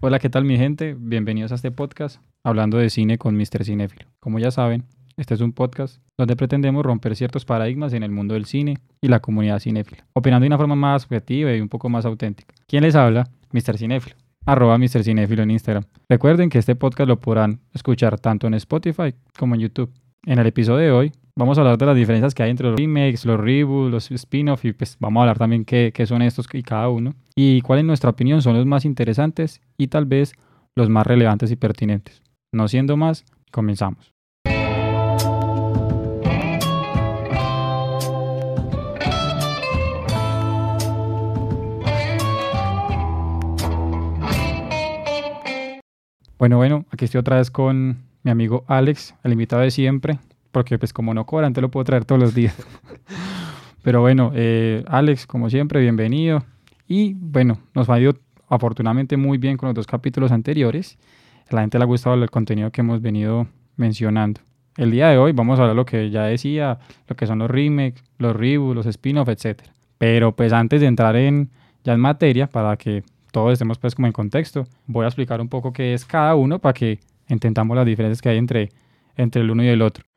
Hola, ¿qué tal mi gente? Bienvenidos a este podcast hablando de cine con Mr. Cinéfilo. Como ya saben, este es un podcast donde pretendemos romper ciertos paradigmas en el mundo del cine y la comunidad cinéfila, opinando de una forma más objetiva y un poco más auténtica. ¿Quién les habla? Mr. Cinéfilo. Arroba Mr. Cinéfilo en Instagram. Recuerden que este podcast lo podrán escuchar tanto en Spotify como en YouTube. En el episodio de hoy vamos a hablar de las diferencias que hay entre los remakes, los reboots, los spin-offs y pues vamos a hablar también qué, qué son estos y cada uno y cuál en nuestra opinión son los más interesantes y tal vez los más relevantes y pertinentes. No siendo más, comenzamos. Bueno, bueno, aquí estoy otra vez con mi amigo Alex, el invitado de siempre, porque pues como no cobran, te lo puedo traer todos los días. Pero bueno, eh, Alex, como siempre, bienvenido. Y bueno, nos ha ido afortunadamente muy bien con los dos capítulos anteriores. A la gente le ha gustado el contenido que hemos venido mencionando. El día de hoy vamos a hablar lo que ya decía, lo que son los remakes, los reboots, los spin-offs, etc. Pero pues antes de entrar en ya en materia, para que todos estemos pues como en contexto, voy a explicar un poco qué es cada uno para que entendamos las diferencias que hay entre, entre el uno y el otro.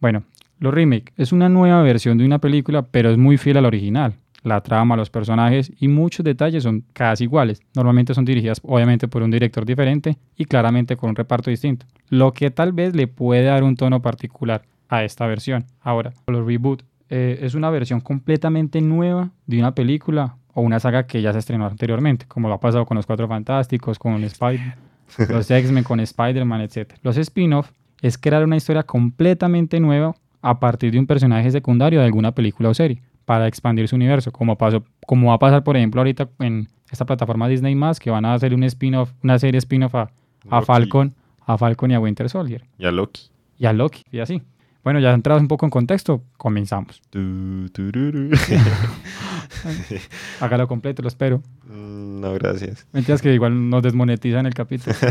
Bueno, los remake es una nueva versión de una película, pero es muy fiel al original. La trama, los personajes y muchos detalles son casi iguales. Normalmente son dirigidas obviamente por un director diferente y claramente con un reparto distinto, lo que tal vez le puede dar un tono particular a esta versión. Ahora, los reboot eh, es una versión completamente nueva de una película o una saga que ya se estrenó anteriormente, como lo ha pasado con los Cuatro Fantásticos, con Spider los X-Men, con Spider-Man, etc. Los spin-off es crear una historia completamente nueva a partir de un personaje secundario de alguna película o serie para expandir su universo, como, pasó, como va a pasar, por ejemplo, ahorita en esta plataforma Disney+, que van a hacer un spin-off, una serie spin-off a, a Falcon, a Falcon y a Winter Soldier. Y a Loki. Y a Loki, y así. Bueno, ya entrados un poco en contexto, comenzamos. Hágalo completo, lo espero. Mm, no, gracias. Mentiras que igual nos desmonetizan el capítulo.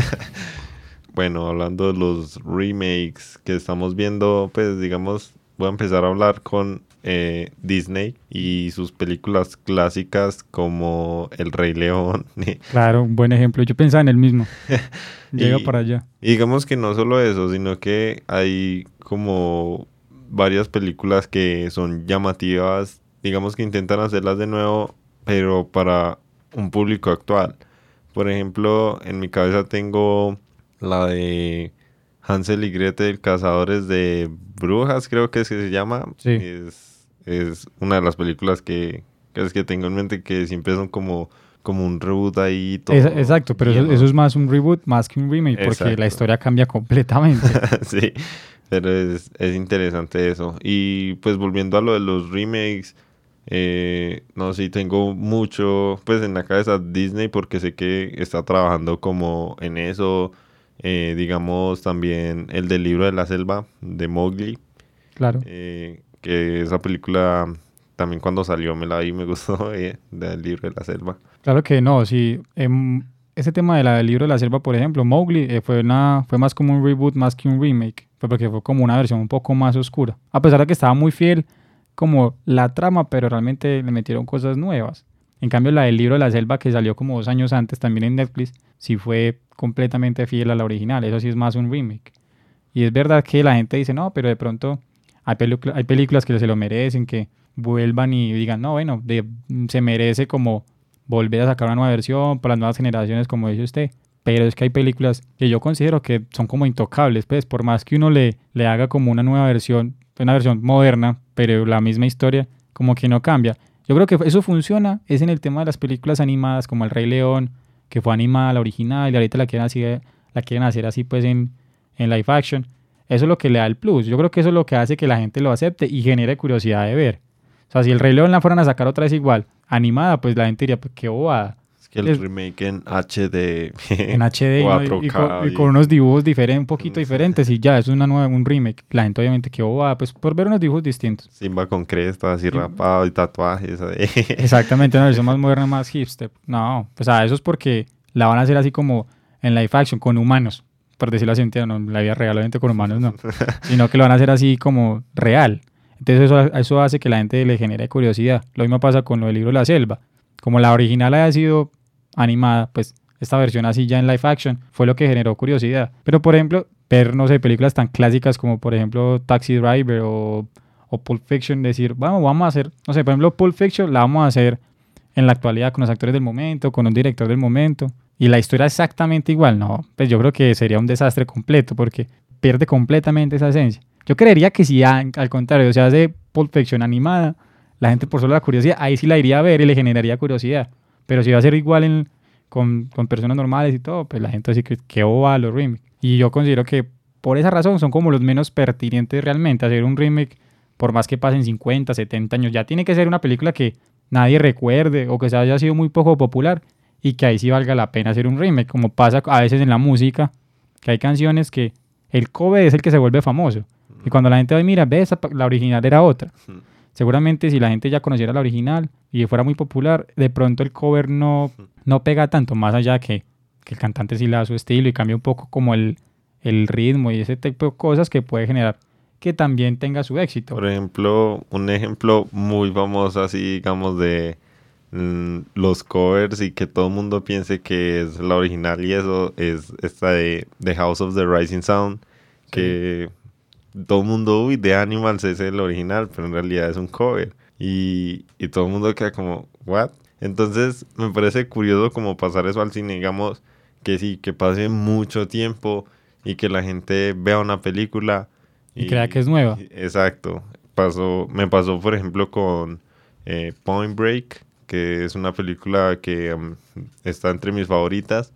Bueno, hablando de los remakes que estamos viendo, pues digamos, voy a empezar a hablar con eh, Disney y sus películas clásicas como El Rey León. Claro, un buen ejemplo. Yo pensaba en el mismo. Llega Y- para allá. Y digamos que no solo eso, sino que hay como varias películas que son llamativas, digamos que intentan hacerlas de nuevo, pero para un público actual. Por ejemplo, en mi cabeza tengo la de Hansel y Gretel, Cazadores de Brujas, creo que es que se llama. Sí. Es, es una de las películas que, que es que tengo en mente que siempre son como, como un reboot ahí. Todo Es- exacto, pero eso, es más un reboot más que un remake, porque Exacto. la historia cambia completamente. sí, pero es, es interesante eso. Y pues volviendo a lo de los remakes, eh, no sé, tengo mucho pues en la cabeza Disney porque sé que está trabajando como en eso. Eh, digamos también el del libro de la selva de Mowgli, claro. eh, que esa película también cuando salió me la vi y me gustó eh, del libro de la selva. Claro que no, sí. em, ese tema de la del libro de la selva, por ejemplo, Mowgli, eh, fue, una, fue más como un reboot más que un remake. Fue porque fue como una versión un poco más oscura. A pesar de que estaba muy fiel como la trama, pero realmente le metieron cosas nuevas. En cambio, la del libro de la selva, que salió como dos años antes también en Netflix, sí fue completamente fiel a la original. Eso sí es más un remake. Y es verdad que la gente dice, no, pero de pronto hay, películas que se lo merecen, que vuelvan y digan, no, bueno, se merece como volver a sacar una nueva versión para las nuevas generaciones, como dice usted. Pero es que hay películas que yo considero que son como intocables, pues por más que uno le, le haga como una nueva versión, una versión moderna, pero la misma historia, como que no cambia. Yo creo que eso funciona, es en el tema de las películas animadas, como El Rey León, que fue animada la original y ahorita la quieren, así, la quieren hacer así pues en, en live action. Eso es lo que le da el plus. Yo creo que eso es lo que hace que la gente lo acepte y genere curiosidad de ver. O sea, si el Rey León la fueran a sacar otra vez igual, animada, pues la gente diría, pues qué bobada. Es que el Es- remake en HD. En HD y, no- y 4K con, y y- con unos dibujos diferentes, un poquito diferentes y ya, es una nueva, un remake. La gente obviamente qué bobada, pues por ver unos dibujos distintos. Simba con crestas y rapado y tatuajes. Exactamente, una versión más moderna, más hipster. No, pues a eso es porque la van a hacer así como en live action, con humanos, por decirlo así, no, la vida real, obviamente con humanos no, sino que lo van a hacer así como real. Entonces eso, eso hace que la gente le genere curiosidad. Lo mismo pasa con lo del libro la selva. como la original haya sido animada, pues esta versión así ya en live action fue lo que generó curiosidad. Pero por ejemplo, ver, no sé, películas tan clásicas como por ejemplo Taxi Driver o, o Pulp Fiction, decir, vamos, vamos a hacer, no sé, por ejemplo Pulp Fiction la vamos a hacer en la actualidad con los actores del momento, con un director del momento, y la historia exactamente igual, no, pues yo creo que sería un desastre completo porque pierde completamente esa esencia. Yo creería que si al contrario se hace Pulp Fiction animada, la gente por solo la curiosidad, ahí sí la iría a ver y le generaría curiosidad. Pero si va a ser igual con, personas normales y todo, pues la gente así que, que oba los remakes. Y yo considero que por esa razón son como los menos pertinentes realmente. Hacer un remake, por más que pasen 50, 70 años, ya tiene que ser una película que nadie recuerde o que se haya sido muy poco popular y que ahí sí valga la pena hacer un remake, como pasa a veces en la música, que hay canciones que el cover es el que se vuelve famoso. Y cuando la gente va mira, ve, esa, la original era otra. Seguramente si la gente ya conociera la original y fuera muy popular, de pronto el cover no, no pega tanto, más allá que, que el cantante sí le da su estilo y cambia un poco como el, el ritmo y ese tipo de cosas que puede generar que también tenga su éxito. Por ejemplo, un ejemplo muy famoso así, digamos, de los covers y que todo el mundo piense que es la original y eso es esta de The House of the Rising Sound, que todo el mundo, uy, de Animals es el original, pero en realidad es un cover. Y, y todo el mundo queda como, ¿what? Entonces me parece curioso como pasar eso al cine, digamos, que sí, que pase mucho tiempo y que la gente vea una película. Y, crea que es nueva. Exacto. Pasó, me pasó, por ejemplo, con eh, Point Break, que es una película que um, está entre mis favoritas.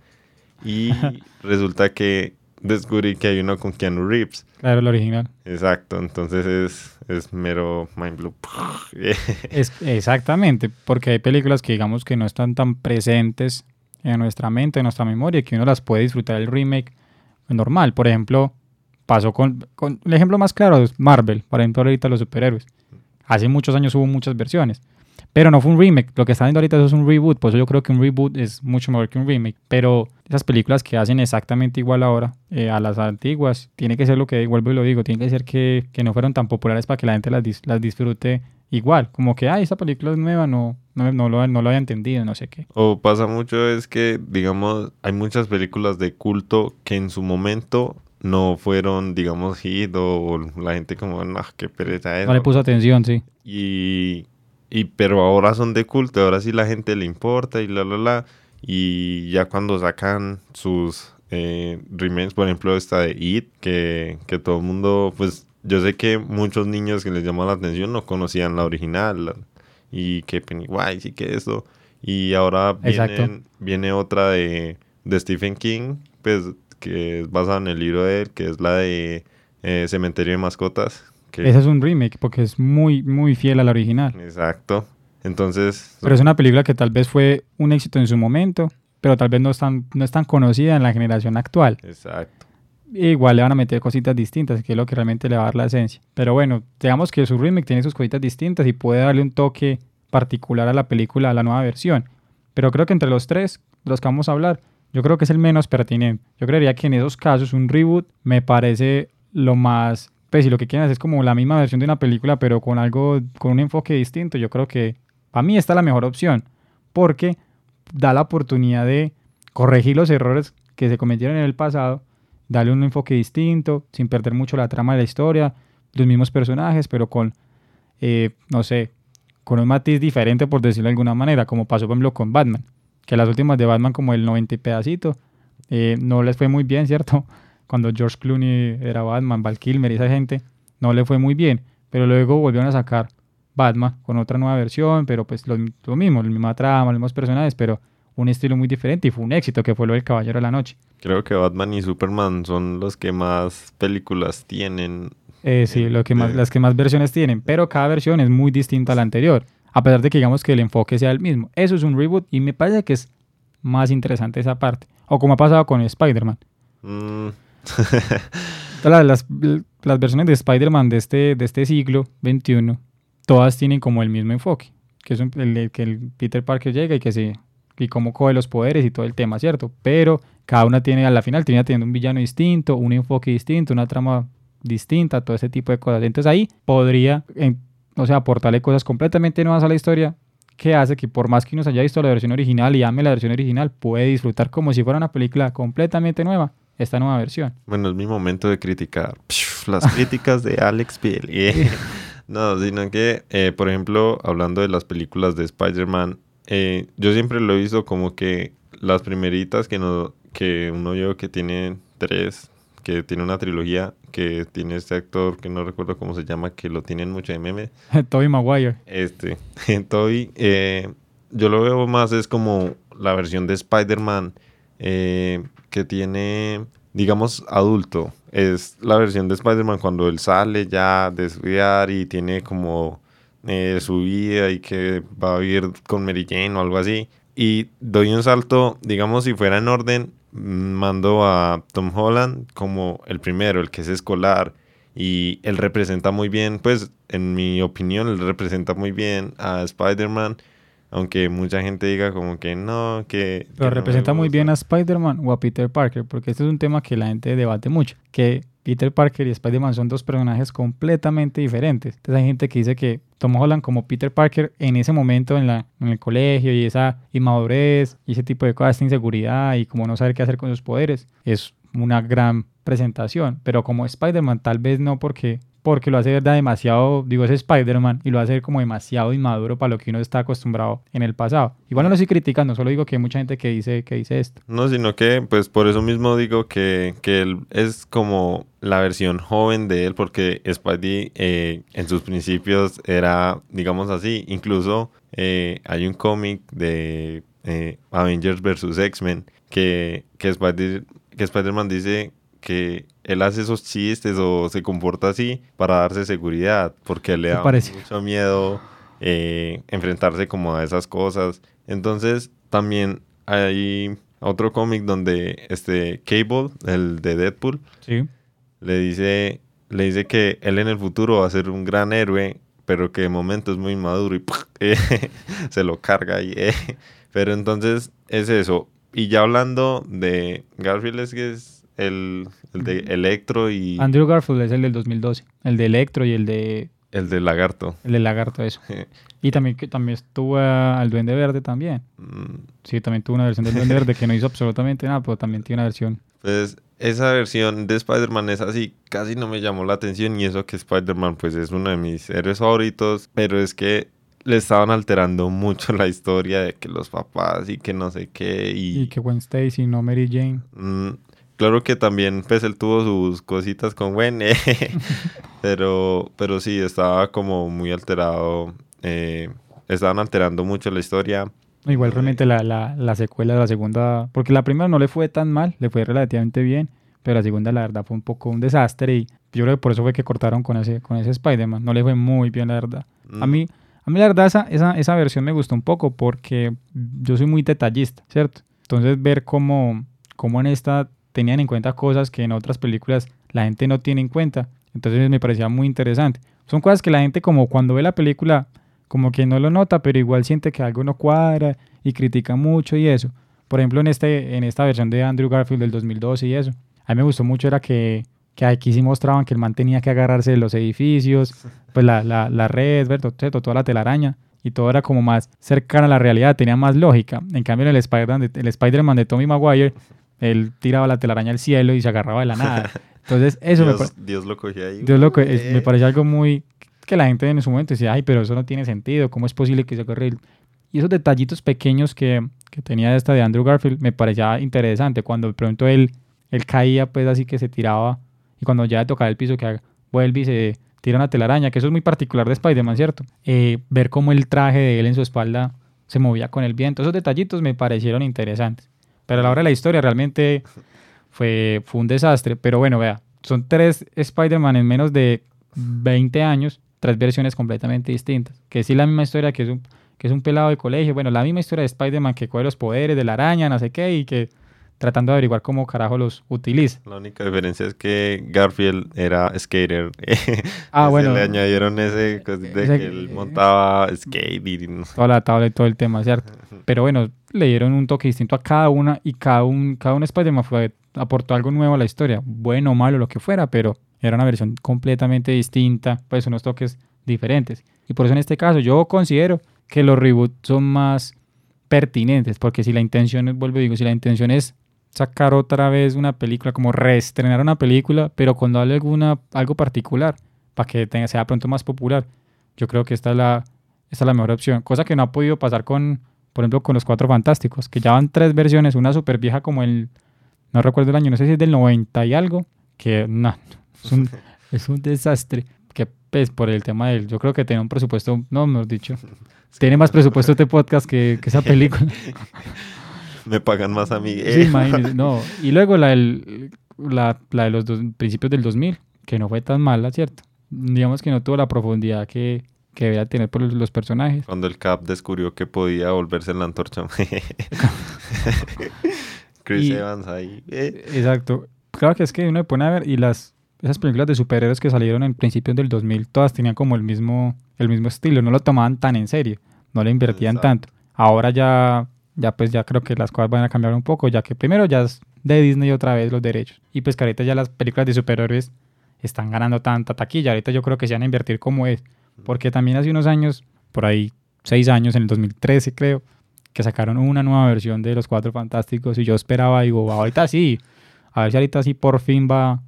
Y resulta que descubrí que hay uno con Keanu Reeves. Claro, el original. Exacto, entonces es, es mero mind blow. es, exactamente, porque hay películas que digamos que no están tan presentes en nuestra mente, en nuestra memoria, que uno las puede disfrutar el remake normal. Por ejemplo, pasó con, con el ejemplo más claro es Marvel, por ejemplo, ahorita los superhéroes. Hace muchos años hubo muchas versiones. Pero no fue un remake. Lo que está viendo ahorita eso es un reboot. Por eso yo creo que un reboot es mucho mejor que un remake. Pero esas películas que hacen exactamente igual ahora eh, a las antiguas, tiene que ser lo que vuelvo y lo digo. Tiene que ser que, que no fueron tan populares para que la gente las, las disfrute igual. Como que, ay, esta película es nueva, no, no, no, lo, no lo había entendido, no sé qué. O pasa mucho es que, digamos, hay muchas películas de culto que en su momento no fueron, digamos, hit o la gente como, no, qué pereza es. No le puso atención, sí. Y y pero ahora son de culto, ahora sí la gente le importa y la la la. Y ya cuando sacan sus eh, remakes, por ejemplo, esta de It, que, que todo el mundo, pues yo sé que muchos niños que les llamó la atención no conocían la original. y que Pennywise y que eso. Y ahora viene, viene otra de, de Stephen King, pues que es basada en el libro de él, que es la de eh, Cementerio de Mascotas, ese es un remake porque es muy, muy fiel al original. Exacto. Entonces... Pero es una película que tal vez fue un éxito en su momento, pero tal vez no es tan, no es tan conocida en la generación actual. Exacto. Igual le van a meter cositas distintas, que es lo que realmente le va a dar la esencia. Pero bueno, digamos que su remake tiene sus cositas distintas y puede darle un toque particular a la película, a la nueva versión. Pero creo que entre los tres, de los que vamos a hablar, yo creo que es el menos pertinente. Yo creería que en esos casos un reboot me parece lo más pues si lo que quieren hacer es como la misma versión de una película, pero con algo, con un enfoque distinto, yo creo que para mí esta es la mejor opción, porque da la oportunidad de corregir los errores que se cometieron en el pasado, darle un enfoque distinto, sin perder mucho la trama de la historia, los mismos personajes, pero con, eh, no sé, con un matiz diferente, por decirlo de alguna manera, como pasó, por ejemplo, con Batman, que las últimas de Batman, como el 90 y pedacito, eh, no les fue muy bien, ¿cierto? Cuando George Clooney era Batman, Val Kilmer y esa gente, no le fue muy bien. Pero luego volvieron a sacar Batman con otra nueva versión, pero pues lo, mismo, la misma trama, los mismos personajes, pero un estilo muy diferente y fue un éxito que fue lo del Caballero de la Noche. Creo que Batman y Superman son los que más películas tienen. Eh, sí, lo que más, las que más versiones tienen, pero cada versión es muy distinta a la anterior, a pesar de que digamos que el enfoque sea el mismo. Eso es un reboot y me parece que es más interesante esa parte. O como ha pasado con Spider-Man. Mm, las, las, las, versiones de Spider-Man de este, de este siglo XXI, todas tienen como el mismo enfoque, que es el, que el Peter Parker llega y que se y cómo coge los poderes y todo el tema, ¿cierto? Pero cada una tiene, a la final, tiene teniendo un villano distinto, un enfoque distinto, una trama distinta, todo ese tipo de cosas. Entonces ahí podría, o sea, aportarle cosas completamente nuevas a la historia que hace que por más que uno se haya visto la versión original y ame la versión original, puede disfrutar como si fuera una película completamente nueva esta nueva versión. Bueno, es mi momento de criticar las críticas de Alex Piel. no, sino que, eh, por ejemplo, hablando de las películas de Spider-Man, eh, yo siempre lo he visto como que las primeritas que, no, que uno vio que tiene tres, que tiene una trilogía, que tiene este actor que no recuerdo cómo se llama, que lo tienen mucho de meme. Toby Maguire. Este, Toby, eh, yo lo veo más es como la versión de Spider-Man eh, que tiene, digamos, adulto. Es la versión de Spider-Man cuando él sale ya de estudiar y tiene como eh, su vida y que va a vivir con Mary Jane o algo así. Y doy un salto, digamos, si fuera en orden, mando a Tom Holland como el primero, el que es escolar. Y él representa muy bien, pues en mi opinión, él representa muy bien a Spider-Man. Aunque mucha gente diga como que no, que... Pero representa muy bien a Spider-Man o a Peter Parker, porque este es un tema que la gente debate mucho. Que Peter Parker y Spider-Man son dos personajes completamente diferentes. Entonces hay gente que dice que Tom Holland como Peter Parker en ese momento en, la, en el colegio y esa inmadurez y ese tipo de cosas, esa inseguridad y como no saber qué hacer con sus poderes, es una gran presentación. Pero como Spider-Man tal vez no porque porque lo hace verdad demasiado, digo, es Spider-Man y lo hace como demasiado inmaduro para lo que uno está acostumbrado en el pasado. Igual no lo estoy criticando, solo digo que hay mucha gente que dice, que dice esto. No, sino que, pues por eso mismo digo que, que él es como la versión joven de él, porque Spidey eh, en sus principios era, digamos así, incluso eh, hay un cómic de eh, Avengers vs. X-Men que, que Spider-Man dice que él hace esos chistes o se comporta así para darse seguridad, porque le da mucho miedo eh, enfrentarse como a esas cosas. Entonces también hay otro cómic donde este Cable, el de Deadpool, le dice le dice que él en el futuro va a ser un gran héroe, pero que de momento es muy maduro y se lo carga ahí. Pero entonces es eso. Y ya hablando de Garfield es que es el, de Electro y... Andrew Garfield es el del 2012. El de Electro y el de... El de Lagarto. El de Lagarto, eso. y también, que también estuvo al Duende Verde también. Mm. Sí, también tuvo una versión del Duende Verde que no hizo absolutamente nada, pero también tiene una versión. Pues esa versión de Spider-Man es así, casi no me llamó la atención y eso que Spider-Man pues es uno de mis héroes favoritos, pero es que le estaban alterando mucho la historia de que los papás y que no sé qué y... Y que Gwen Stacy, no Mary Jane. Mm, Claro que también pues él tuvo sus cositas con Gwen, eh, pero, pero sí, estaba como muy alterado, eh, estaban alterando mucho la historia. Igual realmente la, la, la, secuela de la segunda, porque la primera no le fue tan mal, le fue relativamente bien, pero la segunda la verdad fue un poco un desastre y yo creo que por eso fue que cortaron con ese, con ese Spider-Man, no le fue muy bien la verdad. A mí... Mm. A mí la verdad esa, esa, esa versión me gustó un poco porque yo soy muy detallista, ¿cierto? Entonces ver cómo, cómo en esta tenían en cuenta cosas que en otras películas la gente no tiene en cuenta. Entonces me parecía muy interesante. Son cosas que la gente como cuando ve la película como que no lo nota, pero igual siente que algo no cuadra y critica mucho y eso. Por ejemplo, en, este, en esta versión de Andrew Garfield del 2012 y eso. A mí me gustó mucho era que, que aquí sí mostraban que el man tenía que agarrarse de los edificios, pues la, la, la red, ¿verdad? toda la telaraña y todo era como más cercano a la realidad, tenía más lógica. En cambio, el Spider-Man el Spider de Tommy Maguire él tiraba la telaraña al cielo y se agarraba de la nada. Entonces, eso Dios, me Dios lo cogía ahí. Dios lo me parece algo muy... que la gente en su momento decía, ay, pero eso no tiene sentido, ¿cómo es posible que se agarre Y esos detallitos pequeños que, que, tenía esta de Andrew Garfield me parecía interesante. Cuando de pronto él, él caía, pues así que se tiraba, y cuando ya tocaba el piso, que vuelve y se tira una telaraña, que eso es muy particular de Spider-Man, ¿cierto? Eh, ver cómo el traje de él en su espalda se movía con el viento. Esos detallitos me parecieron interesantes. Pero a la hora de la historia realmente fue, fue un desastre. Pero bueno, vea, son tres Spider-Man en menos de 20 años, tres versiones completamente distintas. Que sí la misma historia, que es un, que es un pelado de colegio. Bueno, la misma historia de Spider-Man que coge los poderes de la araña, no sé qué, y que tratando de averiguar cómo carajo los utiliza. La única diferencia es que Garfield era skater. ah, bueno. Le añadieron ese, de que él montaba skate y... Toda la tabla y todo el tema, ¿cierto? Pero bueno, le dieron un toque distinto a cada una y cada un, cada un Spider-Man aportó algo nuevo a la historia, bueno o malo, lo que fuera, pero era una versión completamente distinta, pues unos toques diferentes. Y por eso en este caso yo considero que los reboots son más pertinentes, porque si la intención es, vuelvo y digo, si la intención es sacar otra vez una película, como reestrenar una película, pero con darle alguna, algo particular, para que tenga, sea pronto más popular, yo creo que esta es, la, esta es la mejor opción. Cosa que no ha podido pasar con, por ejemplo, con los Cuatro Fantásticos, que ya van tres versiones, una súper vieja como el, no recuerdo el año, no sé si es del 90 y algo, que no, es un, es un desastre. Que pues por el tema del, yo creo que tiene un presupuesto, no, mejor dicho, tiene más presupuesto este podcast que, que esa película. Me pagan más a mí. Sí, imagínese, no. Y luego la, del, la, la de los dos, principios del 2000, que no fue tan mala, ¿cierto? Digamos que no tuvo la profundidad que, que debía tener por los, los personajes. Cuando el Cap descubrió que podía volverse en la antorcha. Chris Y- Evans ahí. eh. Exacto. Claro que es que uno se pone a ver y las esas películas de superhéroes que salieron en principios del 2000 todas tenían como el mismo el mismo estilo, no lo tomaban tan en serio, no le invertían Exacto. tanto. Ahora ya ya pues ya creo que las cosas van a cambiar un poco, ya que primero ya es de Disney otra vez los derechos y pues que ahorita ya las películas de superhéroes están ganando tanta taquilla, ahorita yo creo que se van a invertir como es, porque también hace unos años, por ahí seis años, en el 2013 creo, que sacaron una nueva versión de Los Cuatro Fantásticos y yo esperaba, digo, ahorita sí, a ver si ahorita sí por fin va,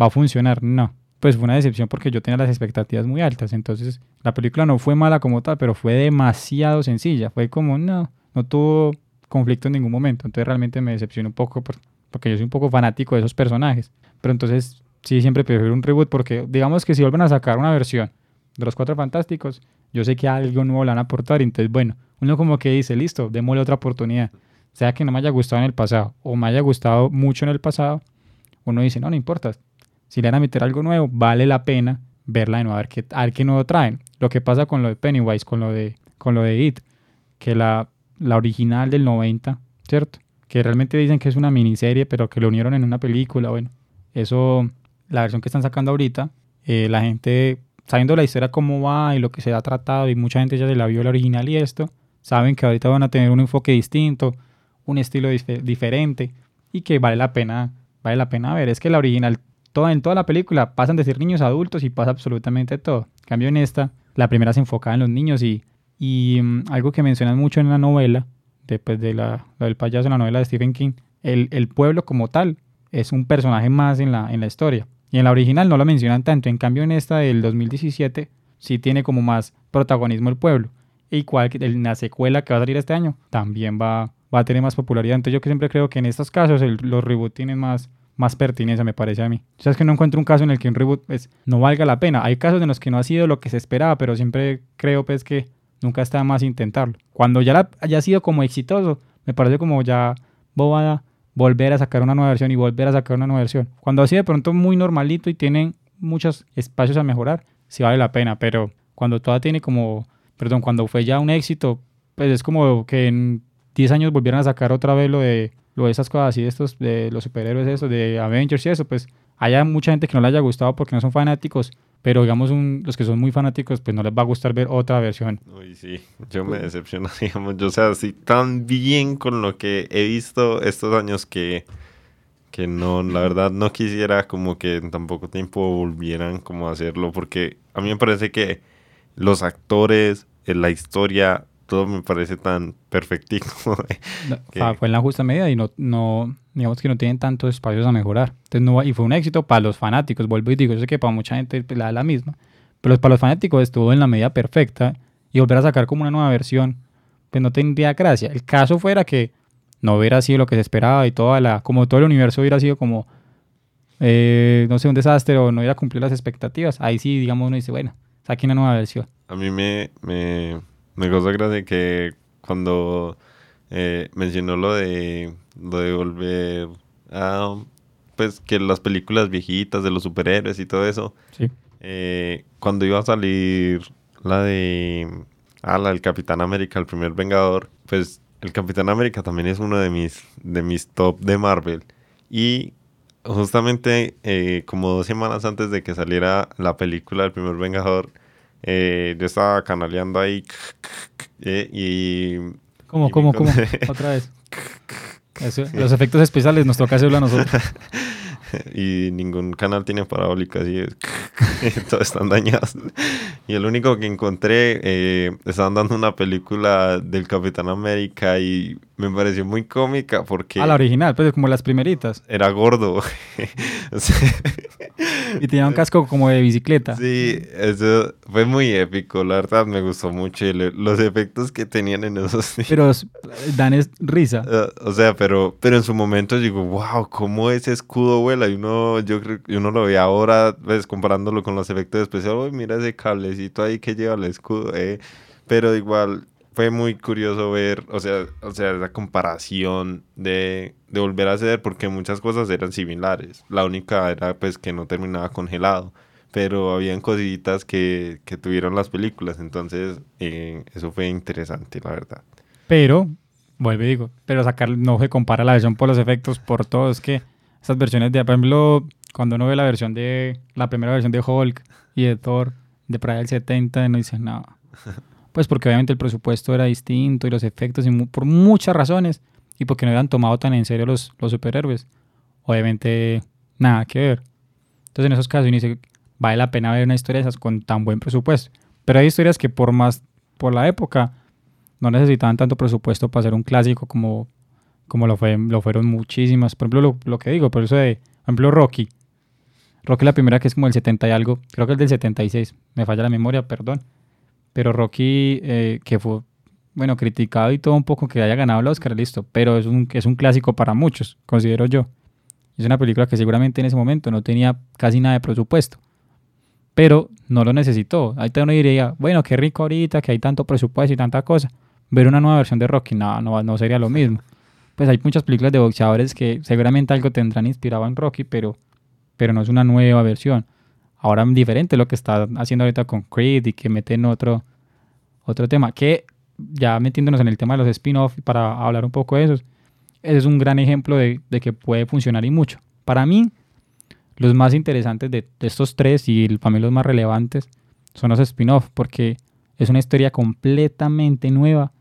va a funcionar. No, pues fue una decepción porque yo tenía las expectativas muy altas. Entonces, la película no fue mala como tal, pero fue demasiado sencilla. Fue como, no, no tuvo conflicto en ningún momento. Entonces, realmente me decepcionó un poco por- porque yo soy un poco fanático de esos personajes. Pero entonces, sí, siempre prefiero un reboot porque, digamos que si vuelven a sacar una versión de los Cuatro Fantásticos, yo sé que algo nuevo le van a aportar. Entonces, bueno, uno como que dice, listo, démosle otra oportunidad. Sea que no me haya gustado en el pasado o me haya gustado mucho en el pasado, uno dice, no, no importa. Si le van a meter algo nuevo, vale la pena verla de nuevo, a ver qué, a ver qué nuevo traen. Lo que pasa con lo de Pennywise, con lo de, con lo de It, que la, la original del 90, ¿cierto? Que realmente dicen que es una miniserie, pero que lo unieron en una película, bueno. Eso, la versión que están sacando ahorita, eh, la gente, sabiendo la historia cómo va y lo que se ha tratado, y mucha gente ya se la vio la original y esto, saben que ahorita van a tener un enfoque distinto, un estilo dif- diferente, y que vale la pena, vale la pena ver. Es que la original, toda, en toda la película, pasan de ser niños a adultos y pasa absolutamente todo. En cambio, en esta, la primera se enfocaba en los niños y, y mm, algo que mencionan mucho en la novela, después de la, del payaso en la novela de Stephen King, el, el pueblo como tal es un personaje más en la, en la historia. Y en la original no lo mencionan tanto, en cambio en esta del 2017 sí tiene como más protagonismo el pueblo. Igual que en la secuela que va a salir este año, también va, va a tener más popularidad. Entonces yo siempre creo que en estos casos los reboots tienen más, más pertinencia, me parece a mí. O sea, es que no encuentro un caso en el que un reboot pues, no valga la pena. Hay casos en los que no ha sido lo que se esperaba, pero siempre creo pues que nunca está más intentarlo. Cuando ya la- haya sido como exitoso, me parece como ya bobada volver a sacar una nueva versión y volver a sacar una nueva versión. Cuando así de pronto muy normalito y tienen muchos espacios a mejorar, sí vale la pena, pero cuando toda tiene como, perdón, cuando fue ya un éxito, pues es como que en 10 años volvieran a sacar otra vez lo de, lo de esas cosas así, de estos, de los superhéroes, esos, de Avengers y eso, pues haya mucha gente que no le haya gustado porque no son fanáticos, pero digamos un- los que son muy fanáticos, pues no les va a gustar ver otra versión. Uy, sí, yo me decepciono, digamos, yo o sea, así tan bien con lo que he visto estos años que, que no, la verdad no quisiera como que en tan poco tiempo volvieran como a hacerlo, porque a mí me parece que los actores, eh, la historia, todo me parece tan perfectico. No, Que- fa- Fue en la justa medida y no, no, digamos que no tienen tantos espacios a mejorar. Entonces no, y fue un éxito para los fanáticos, vuelvo y digo, yo sé que para mucha gente la da la misma, pero para los fanáticos estuvo en la medida perfecta y volver a sacar como una nueva versión, pues no tendría gracia. El caso fuera que no hubiera sido lo que se esperaba y toda la, como todo el universo hubiera sido como, eh, no sé, un desastre o no hubiera cumplido las expectativas. Ahí sí, digamos, uno dice, bueno, saquen una nueva versión. A mí me, me, me causa gracia que cuando eh, mencionó lo de, lo de volver a, pues, que las películas viejitas de los superhéroes y todo eso, Sí. eh, cuando iba a salir la de, ah, la del Capitán América, el primer Vengador, pues el Capitán América también es uno de mis, de mis top de Marvel. Y justamente eh, como dos semanas antes de que saliera la película del primer Vengador, eh, yo estaba canaleando ahí eh, y... ¿Cómo, y cómo, cómo? Otra vez. Eso, los efectos especiales nos toca hacerlo a nosotros. y ningún canal tiene parabólicas y todos están dañados. Y el único que encontré, eh, estaban dando una película del Capitán América y me pareció muy cómica porque... A la original, pues como las primeritas. Era gordo. y tenía un casco como de bicicleta. Sí, eso fue muy épico, la verdad me gustó mucho los efectos que tenían en esos... Pero dan es risa. Uh, o sea, pero, pero en su momento digo, wow, ¿cómo ese escudo vuela? Y uno, yo creo que uno lo ve ahora, pues comparándolo con los efectos especiales, mira ese cablecito ahí que lleva el escudo, eh. Pero igual fue muy curioso ver, o sea, o sea, la comparación de, de volver a hacer, porque muchas cosas eran similares. La única era pues que no terminaba congelado, pero habían cositas que, que tuvieron las películas, entonces eh, eso fue interesante, la verdad. Pero, vuelvo y digo, pero sacar, no se compara la versión por los efectos, por todo, es que esas versiones de, por ejemplo, cuando uno ve la versión de, la primera versión de Hulk y de Thor, de para el 70, no dice nada. Pues porque obviamente el presupuesto era distinto y los efectos, y por muchas razones, y porque no habían tomado tan en serio los, superhéroes. Obviamente, nada que ver. Entonces, en esos casos, uno dice, vale la pena ver una historia de esas con tan buen presupuesto. Pero hay historias que por más, por la época, no necesitaban tanto presupuesto para hacer un clásico como, como lo, fue, lo fueron muchísimas. Por ejemplo, lo, lo que digo, por eso de, por ejemplo, Rocky. Rocky la primera que es como el 70 y algo, creo que es del 76, me falla la memoria, perdón. Pero Rocky, eh, que fue, bueno, criticado y todo un poco que haya ganado el Oscar, listo, pero es un, es un clásico para muchos, considero yo. Es una película que seguramente en ese momento no tenía casi nada de presupuesto, pero no lo necesitó. Ahí uno diría, bueno, qué rico ahorita, que hay tanto presupuesto y tanta cosa. Ver una nueva versión de Rocky, no, no, no sería lo mismo. Pues hay muchas películas de boxeadores que seguramente algo tendrán inspirado en Rocky, pero, pero no es una nueva versión. Ahora diferente lo que está haciendo ahorita con Creed y que meten otro, otro tema. Que ya metiéndonos en el tema de los spin-off para hablar un poco de esos, ese es un gran ejemplo de, que puede funcionar y mucho. Para mí, los más interesantes de, estos tres y para mí los más relevantes son los spin-off porque es una historia completamente nueva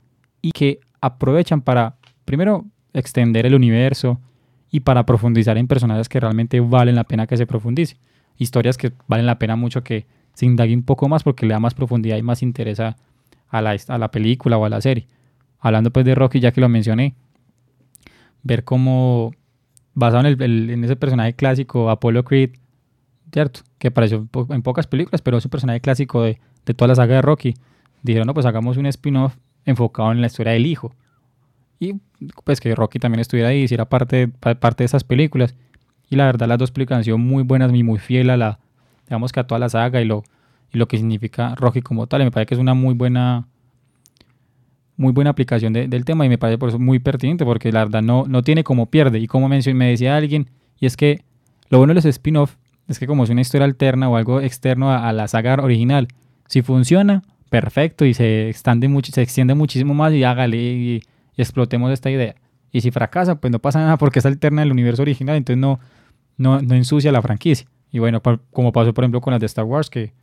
y que aprovechan para, primero, extender el universo y para profundizar en personajes que realmente valen la pena que se profundice. Historias que valen la pena mucho que se indague un poco más porque le da más profundidad y más interés a, la, a la película o a la serie. Hablando pues de Rocky, ya que lo mencioné, ver cómo, basado en, el, en ese personaje clásico, Apollo Creed, ¿cierto? Que apareció en pocas películas, pero es un personaje clásico de, de toda la saga de Rocky. Dijeron, no, pues hagamos un spin-off enfocado en la historia del hijo. Y pues que Rocky también estuviera ahí, hiciera parte, parte de esas películas. Y la verdad las dos películas han sido muy buenas y muy fiel a la, digamos que a toda la saga y lo, y lo que significa Rocky como tal. Y me parece que es una muy buena, muy buena aplicación del tema y me parece por eso muy pertinente porque la verdad no, no tiene como pierde. Y como me decía alguien, y es que lo bueno de los spin-off es que como es una historia alterna o algo externo a, la saga original, si funciona, perfecto y se extiende, mucho, se extiende muchísimo más y hágale y explotemos esta idea. Y si fracasa, pues no pasa nada porque es alterna del universo original, entonces no, no, no ensucia la franquicia. Y bueno, como pasó por ejemplo con las de Star Wars, que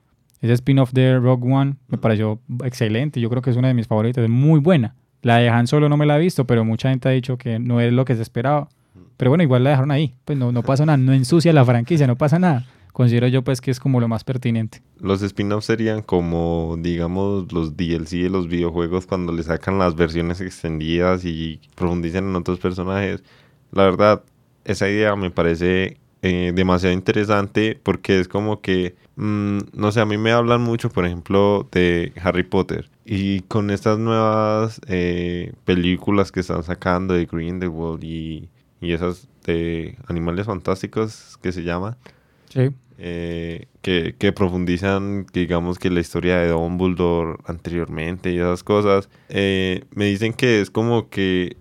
ese spin-off de Rogue One me pareció excelente. Yo creo que es una de mis favoritas, es muy buena. La de Han Solo no me la he visto, pero mucha gente ha dicho que no es lo que se esperaba. Pero bueno, igual la dejaron ahí. Pues no, no pasa nada, no ensucia la franquicia, no pasa nada. Considero yo pues que es como lo más pertinente. Los spin-offs serían como, digamos, los DLC de los videojuegos cuando le sacan las versiones extendidas y profundizan en otros personajes. La verdad, esa idea me parece eh, demasiado interesante porque es como que, mm, no sé, a mí me hablan mucho, por ejemplo, de Harry Potter. Y con estas nuevas eh, películas que están sacando de Grindelwald y, y esas de Animales Fantásticos que se llaman. Sí. Eh, que, que, profundizan, digamos que la historia de Dumbledore anteriormente y esas cosas. me dicen que es como que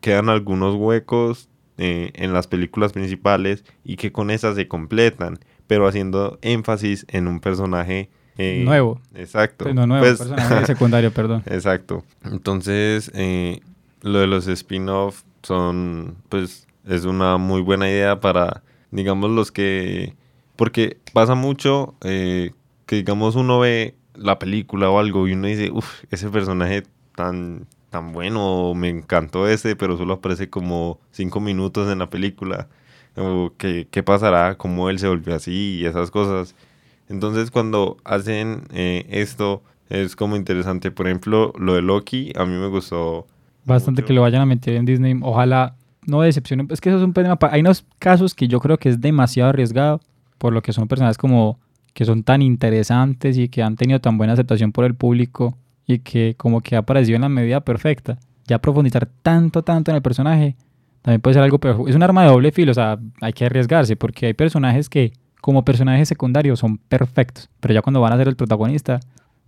quedan algunos huecos eh, en las películas principales y que con esas se completan, pero haciendo énfasis en un personaje eh, nuevo. Exacto. No nuevo, pues, personaje secundario, perdón. Exacto. Entonces, eh, lo de los spin-off son, pues, es una muy buena idea para, digamos, los que... Porque pasa mucho que, digamos, uno ve la película o algo y uno dice, uff, ese personaje tan tan bueno, me encantó ese, pero solo aparece como cinco minutos en la película. o qué, qué pasará, cómo él se volvió así y esas cosas. Entonces cuando hacen eh, esto es como interesante. Por ejemplo, lo de Loki a mí me gustó. Bastante mucho. que lo vayan a meter en Disney. Ojalá no decepcionen. Es que eso es un problema. Hay unos casos que yo creo que es demasiado arriesgado por lo que son personajes como que son tan interesantes y que han tenido tan buena aceptación por el público y que como que ha aparecido en la medida perfecta. Ya profundizar tanto, tanto en el personaje también puede ser algo, pero es un arma de doble filo, o sea, hay que arriesgarse porque hay personajes que como personajes secundarios son perfectos, pero ya cuando van a ser el protagonista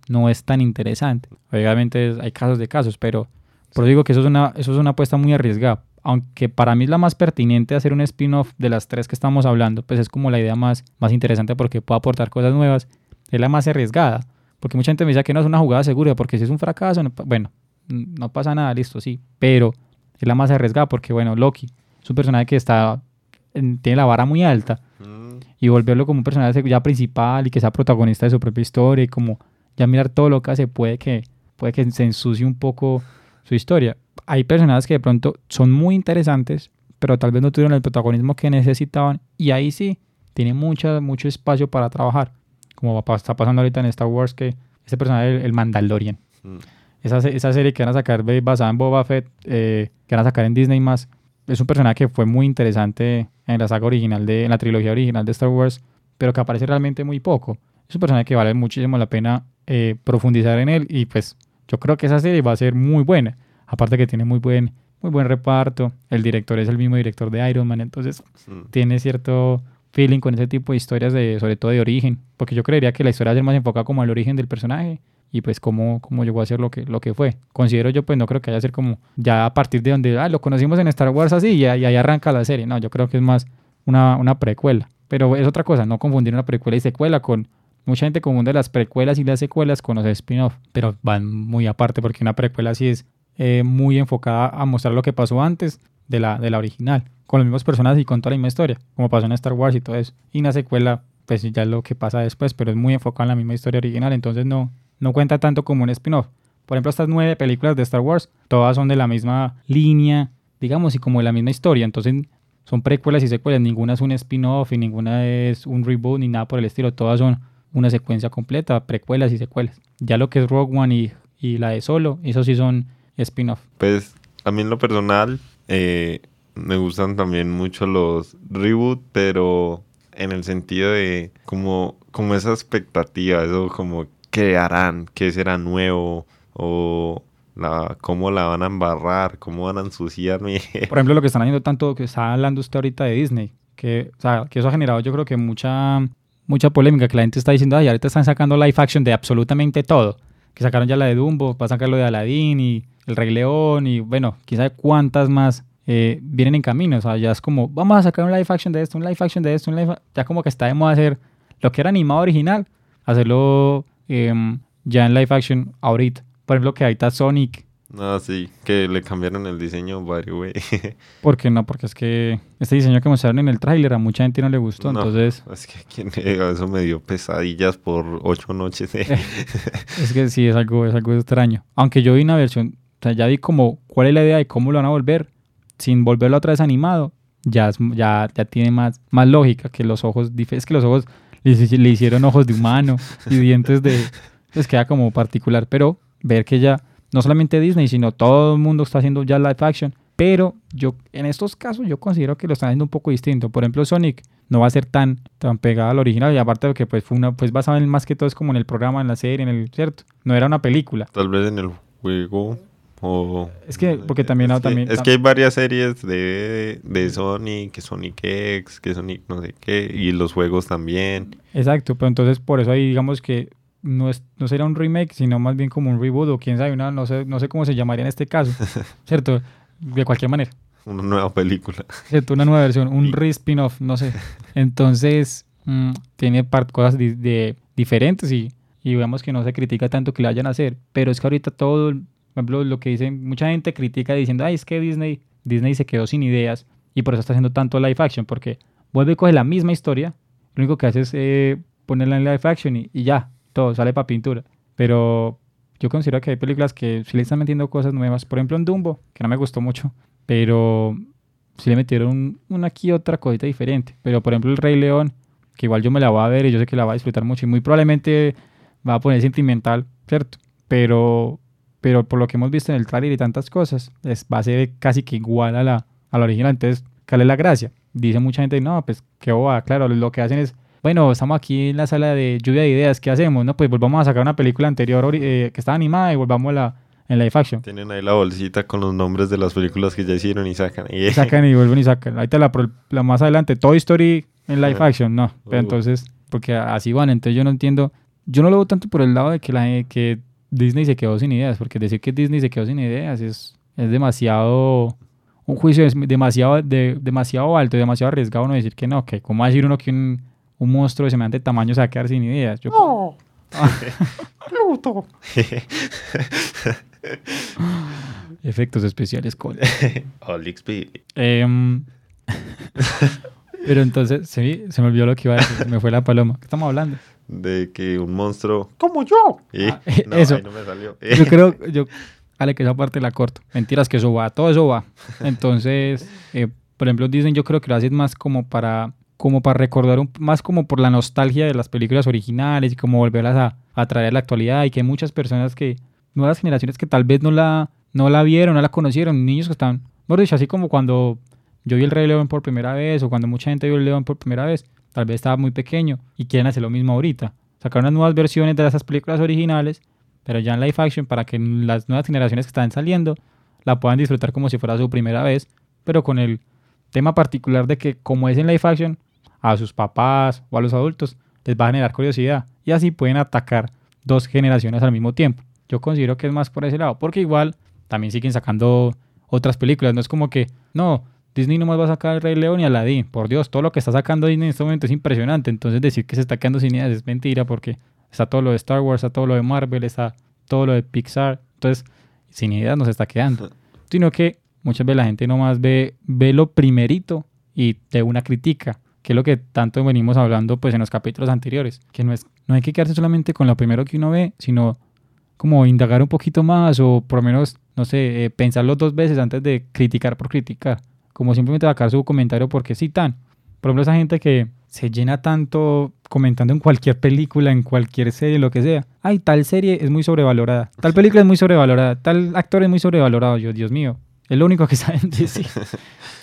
no es tan interesante. Obviamente hay casos de casos, pero por eso digo que eso es una, eso es una apuesta muy arriesgada. Aunque para mí es la más pertinente hacer un spin-off de las tres que estamos hablando, pues es como la idea más, más interesante porque puede aportar cosas nuevas. Es la más arriesgada. Porque mucha gente me dice que no es una jugada segura, porque si es un fracaso, no bueno, no pasa nada, listo, sí. Pero es la más arriesgada porque, bueno, Loki es un personaje que está, en- tiene la vara muy alta Mm, y volverlo como un personaje ya principal y que sea protagonista de su propia historia y como ya mirar todo lo que hace puede que puede que se ensucie un poco su historia. Hay personajes que de pronto son muy interesantes, pero tal vez no tuvieron el protagonismo que necesitaban y ahí sí tiene mucha, mucho espacio para trabajar. Como está pasando ahorita en Star Wars que ese personaje, el, el Mandalorian, mm. esa, esa serie que van a sacar basada en Boba Fett, eh, que van a sacar en Disney más, es un personaje que fue muy interesante en la saga original, de, en la trilogía original de Star Wars, pero que aparece realmente muy poco. Es un personaje que vale muchísimo la pena eh, profundizar en él y pues yo creo que esa serie va a ser muy buena. Aparte que tiene muy buen, muy buen reparto, el director es el mismo director de Iron Man, entonces Mm. tiene cierto feeling con ese tipo de historias, de, sobre todo de origen, porque yo creería que la historia ser más enfocada como al origen del personaje y pues cómo, cómo llegó a ser lo que, lo que fue. Considero yo, pues no creo que haya ser como ya a partir de donde, ah, lo conocimos en Star Wars así y, y ahí arranca la serie. No, yo creo que es más una, una precuela. Pero es otra cosa, no confundir una precuela y secuela con... Mucha gente confunde las precuelas y las secuelas con los spin-off, pero van muy aparte porque una precuela sí es eh, muy enfocada a mostrar lo que pasó antes de la, de la original, con los mismos personajes y con toda la misma historia, como pasó en Star Wars y todo eso. Y una secuela, pues ya es lo que pasa después, pero es muy enfocada en la misma historia original, entonces no, no cuenta tanto como un spin-off. Por ejemplo, estas nueve películas de Star Wars, todas son de la misma línea, digamos, y como de la misma historia, entonces son precuelas y secuelas, ninguna es un spin-off y ninguna es un reboot ni nada por el estilo, todas son una secuencia completa, precuelas y secuelas. Ya lo que es Rogue One y, y la de Solo, eso sí son spin-off. Pues a mí en lo personal eh, me gustan también mucho los reboot, pero en el sentido de como, como esa expectativa, eso como qué harán, qué será nuevo o la, cómo la van a embarrar, cómo van a ensuciarme. Por ejemplo, lo que están haciendo tanto, que está hablando usted ahorita de Disney, que, o sea, que eso ha generado yo creo que mucha, mucha polémica, que la gente está diciendo, ay, ahorita están sacando live action de absolutamente todo. Que sacaron ya la de Dumbo, va a sacar lo de Aladdin y El Rey León y bueno, sabe cuántas más eh, vienen en camino. O sea, ya es como, vamos a sacar un live action de esto, un live action de esto, un live a-". Ya como que está de moda hacer lo que era animado original, hacerlo em, ya en live action ahorita. Por ejemplo, que ahí está Sonic, Ah, sí, que le cambiaron el diseño, by güey. ¿Por qué no? Porque es que este diseño que mostraron en el tráiler a mucha gente no le gustó, No. entonces Es que ¿quién eso me dio pesadillas por ocho noches. eh. es que sí es algo, es algo extraño. Aunque yo vi una versión, o sea, ya vi como cuál es la idea de cómo lo van a volver, sin volverlo otra vez animado, ya, es- ya, ya tiene más, más lógica que los ojos, es que los ojos le, le hicieron ojos de humano y dientes de, pues queda como particular, pero ver que ya, no solamente Disney, sino todo el mundo está haciendo ya live action, pero yo, en estos casos, yo considero que lo están haciendo un poco distinto. Por ejemplo, Sonic no va a ser tan, tan pegada al original, y aparte de que pues fue una, pues basado en más que todo es como en el programa, en la serie, en el, ¿cierto? No era una película. Tal vez en el juego o... Es que, porque también- Es que, también- es que hay varias series de, de Sonic, que Sonic X, que Sonic no sé qué, y los juegos también. Exacto, pero entonces por eso ahí digamos que no, es, no será un remake, sino más bien como un reboot o quién sabe, una, no, sé, no sé cómo se llamaría en este caso, ¿cierto? De cualquier manera, Una nueva película. ¿cierto? Una nueva versión, un Y- re-spin-off, no sé. Entonces, mm, tiene cosas de, diferentes y, y digamos que no se critica tanto que le vayan a hacer, pero es que ahorita todo, por ejemplo, lo que dicen, mucha gente critica diciendo, ay, es que Disney, Disney se quedó sin ideas y por eso está haciendo tanto live action, porque vuelve y coge la misma historia, lo único que hace es eh, ponerla en live action y, y ya, todo sale para pintura. Pero yo considero que hay películas que sí le están metiendo cosas nuevas. Por ejemplo, en Dumbo, que no me gustó mucho, pero sí le metieron una aquí otra cosita diferente. Pero por ejemplo el Rey León, que igual yo me la voy a ver y yo sé que la voy a disfrutar mucho y muy probablemente va a poner sentimental, ¿cierto? Pero, pero por lo que hemos visto en el trailer y tantas cosas, es, va a ser casi que igual a la, a la original. Entonces, ¿cuál es la gracia? Dice mucha gente, no, pues qué boba, claro, lo que hacen es bueno, estamos aquí en la sala de lluvia de ideas, ¿qué hacemos? No, pues volvamos a sacar una película anterior eh, que estaba animada y volvamos a la en live action. Tienen ahí la bolsita con los nombres de las películas que ya hicieron y sacan. Y sacan y vuelven y sacan. Ahí está la, la más adelante, Toy Story en live action, no. Pero uh. entonces, porque así van, entonces yo no entiendo, yo no lo veo tanto por el lado de que, la, que Disney se quedó sin ideas, porque decir que Disney se quedó sin ideas es, es demasiado, un juicio es demasiado, de, demasiado alto, demasiado arriesgado no decir que no, que cómo decir uno que un un monstruo de semejante tamaño se va a quedar sin ideas. Yo, ¡No! ¡Pluto! Efectos especiales con. eh, pero entonces, sí, se me olvidó lo que iba a decir. Me fue la paloma. ¿Qué estamos hablando? De que un monstruo. ¡Como yo! Ah, eso. no me salió. yo creo. Yo, Ale, que esa parte la corto. Mentiras, que eso va. Todo eso va. Entonces, eh, por ejemplo, dicen, yo creo que lo hacen más como para como para recordar un, más como por la nostalgia de las películas originales y como volverlas a, a traer a la actualidad y que hay muchas personas que, nuevas generaciones que tal vez no la, no la vieron, no la conocieron, niños que están, bueno, dicho, así como cuando yo vi el Rey León por primera vez o cuando mucha gente vio el León por primera vez, tal vez estaba muy pequeño y quieren hacer lo mismo ahorita. Sacar unas nuevas versiones de esas películas originales, pero ya en live action para que las nuevas generaciones que están saliendo la puedan disfrutar como si fuera su primera vez, pero con el tema particular de que como es en live action, a sus papás o a los adultos, les va a generar curiosidad y así pueden atacar dos generaciones al mismo tiempo. Yo considero que es más por ese lado, porque igual también siguen sacando otras películas, no es como que, no, Disney no más va a sacar El Rey León y Aladdin, por Dios, todo lo que está sacando Disney en este momento es impresionante, entonces decir que se está quedando sin ideas es mentira porque está todo lo de Star Wars, está todo lo de Marvel, está todo lo de Pixar, entonces sin ideas no se está quedando, sino que muchas veces la gente nomás ve, ve lo primerito y de una crítica que es lo que tanto venimos hablando pues en los capítulos anteriores, que no, es, no hay que quedarse solamente con lo primero que uno ve, sino como indagar un poquito más o por lo menos, no sé, eh, pensarlo dos veces antes de criticar por criticar, como simplemente sacar su comentario porque sí tan. Por ejemplo, esa gente que se llena tanto comentando en cualquier película, en cualquier serie, lo que sea. Ay, tal serie es muy sobrevalorada, tal película es muy sobrevalorada, tal actor es muy sobrevalorado. Yo, Dios mío, es lo único que saben decir.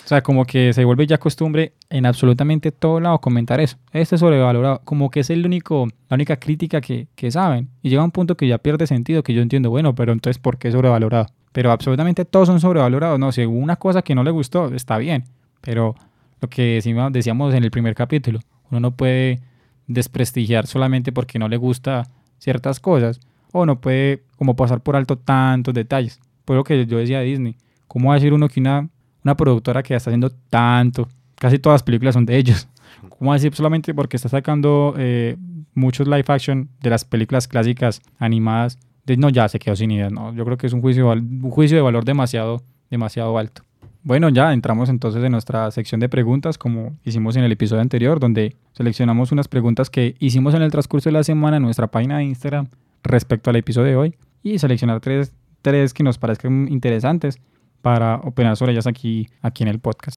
O sea, como que se vuelve ya costumbre en absolutamente todo lado comentar eso. Este es sobrevalorado. Como que es el único, la única crítica que, que saben. Y llega un punto que ya pierde sentido, que yo entiendo, bueno, pero entonces, ¿por qué sobrevalorado? Pero absolutamente todos son sobrevalorados. No, si una cosa que no le gustó, está bien. Pero lo que decíamos en el primer capítulo, uno no puede desprestigiar solamente porque no le gusta ciertas cosas. O no puede como pasar por alto tantos detalles. Por lo que yo decía de Disney. ¿Cómo decir uno que una una productora que está haciendo tanto, casi todas las películas son de ellos. ¿Cómo decir solamente porque está sacando eh, muchos live action de las películas clásicas animadas? De, no, ya se quedó sin ideas. No, yo creo que es un juicio, un juicio de valor demasiado, demasiado alto. Bueno, ya entramos entonces en nuestra sección de preguntas, como hicimos en el episodio anterior, donde seleccionamos unas preguntas que hicimos en el transcurso de la semana en nuestra página de Instagram respecto al episodio de hoy y seleccionar tres, tres que nos parezcan interesantes para opinar sobre ellas aquí, aquí en el podcast.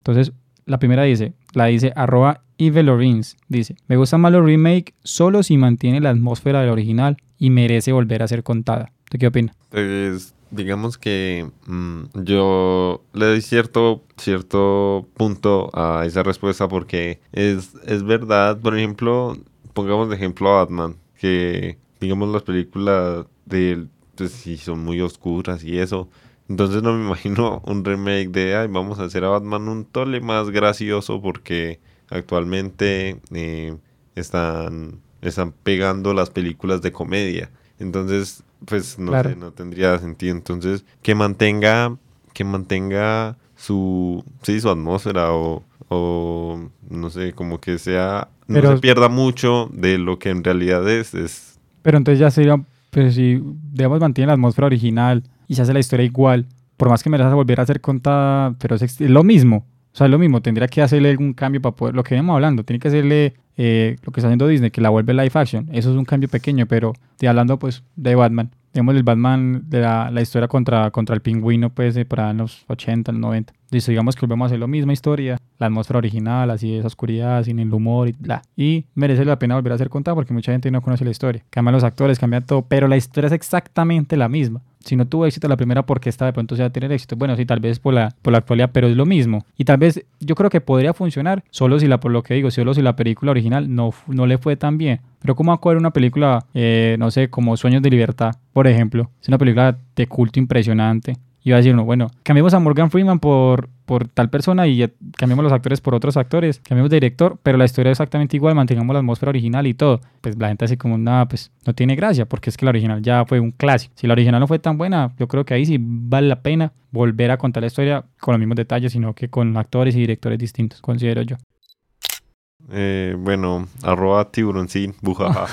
Entonces, la primera dice, la dice arroba Evelorins, dice, me gusta más los remake solo si mantiene la atmósfera del original y merece volver a ser contada. ¿Tú qué opinas? Pues digamos que mm, yo le doy cierto, cierto punto a esa respuesta porque es, es verdad, por ejemplo, pongamos de ejemplo a Batman, que digamos, las películas de pues sí, son muy oscuras y eso. Entonces no me imagino un remake de, ay, vamos a hacer a Batman un tole más gracioso porque actualmente eh, están, están pegando las películas de comedia. Entonces, pues no sé, no tendría sentido. Entonces, que mantenga, que mantenga su, sí, su atmósfera o, o no sé, como que sea, no se pierda mucho de lo que en realidad es, es pero entonces ya sería, pues si, digamos, mantiene la atmósfera original y se hace la historia igual, por más que me la volver a hacer contada, pero es, lo mismo. O sea, es lo mismo, tendría que hacerle algún cambio para poder, lo que íbamos hablando, tiene que hacerle eh, lo que está haciendo Disney, que la vuelve live action. Eso es un cambio pequeño, pero estoy hablando pues de Batman. digamos, el Batman de la, la historia contra, contra el pingüino, pues, de para los 80, los 90. Dice, digamos que volvemos a hacer la misma historia, la atmósfera original, así esa oscuridad, sin el humor y bla. Y merece la pena volver a ser contada porque mucha gente no conoce la historia. Cambian los actores, cambian todo, pero la historia es exactamente la misma si no tuvo éxito la primera, porque esta de pronto se va a tener éxito? Bueno, sí, tal vez por la, por la actualidad, pero es lo mismo. Y tal vez yo creo que podría funcionar solo si la, por lo que digo, solo si la película original no, no le fue tan bien. Pero ¿cómo va a una película, eh, no sé, como Sueños de Libertad, por ejemplo? Es una película de culto impresionante y va a decir uno, bueno, cambiemos a Morgan Freeman por, por tal persona y cambiemos los actores por otros actores, cambiemos de director, pero la historia es exactamente igual, mantengamos la atmósfera original y todo. Pues la gente así como, nada, pues no tiene gracia, porque es que la original ya fue un clásico. Si la original no fue tan buena, yo creo que ahí sí vale la pena volver a contar la historia con los mismos detalles, sino que con actores y directores distintos, considero yo. Eh, bueno, arroba tiburoncín, bujaja.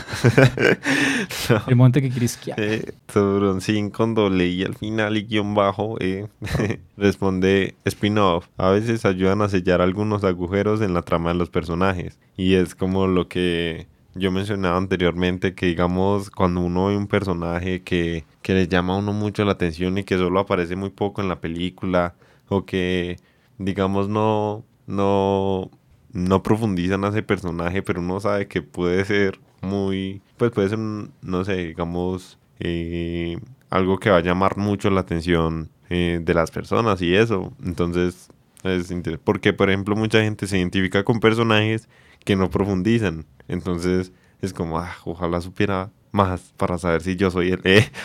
El monte que quieres eh, tiburoncín con doble y al final y guion bajo eh, responde spin-off. A veces ayudan a sellar algunos agujeros en la trama de los personajes. Y es como lo que yo mencionaba anteriormente, que digamos cuando uno ve un personaje que, que le llama a uno mucho la atención y que solo aparece muy poco en la película o que digamos no no no profundizan a ese personaje, pero uno sabe que puede ser muy, pues puede ser, no sé, digamos, eh, algo que va a llamar mucho la atención eh, de las personas y eso. Entonces, es porque, por ejemplo, mucha gente se identifica con personajes que no profundizan. Entonces, es como, ah, ojalá supiera más para saber si yo soy el... Eh,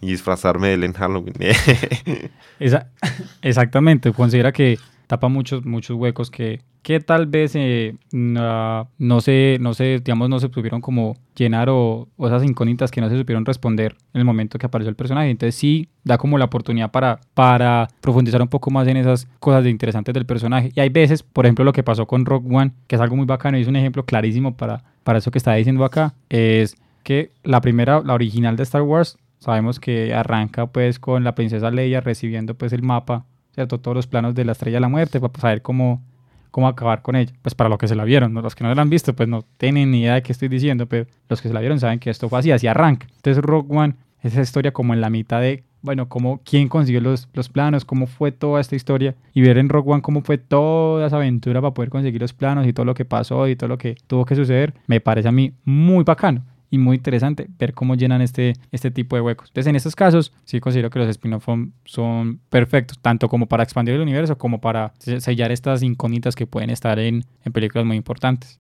y disfrazarme de él en Halloween. exactamente, considera que tapa muchos, muchos huecos que, que tal vez eh, no, se, no se, digamos, no se supieron como llenar o, esas incógnitas que no se supieron responder en el momento que apareció el personaje. Entonces sí da como la oportunidad para, para profundizar un poco más en esas cosas de interesantes del personaje. Y hay veces, por ejemplo, lo que pasó con Rock One, que es algo muy bacano y es un ejemplo clarísimo para, para eso que está diciendo acá, es que la primera, la original de Star Wars, sabemos que arranca pues con la princesa Leia recibiendo pues el mapa ¿cierto? Todos los planos de la Estrella de la Muerte para saber cómo, cómo acabar con ella. Pues para los que se la vieron, los que no la han visto, pues no tienen ni idea de qué estoy diciendo, pero los que se la vieron saben que esto fue así, así arranca. Entonces Rogue One es esa historia como en la mitad de, bueno, cómo, quién consiguió los, los planos, cómo fue toda esta historia y ver en Rogue One cómo fue toda esa aventura para poder conseguir los planos y todo lo que pasó y todo lo que tuvo que suceder, me parece a mí muy bacano y muy interesante ver cómo llenan este, este tipo de huecos. Entonces, en estos casos, sí considero que los spin-off son, perfectos, tanto como para expandir el universo como para sellar estas incógnitas que pueden estar en, en películas muy importantes.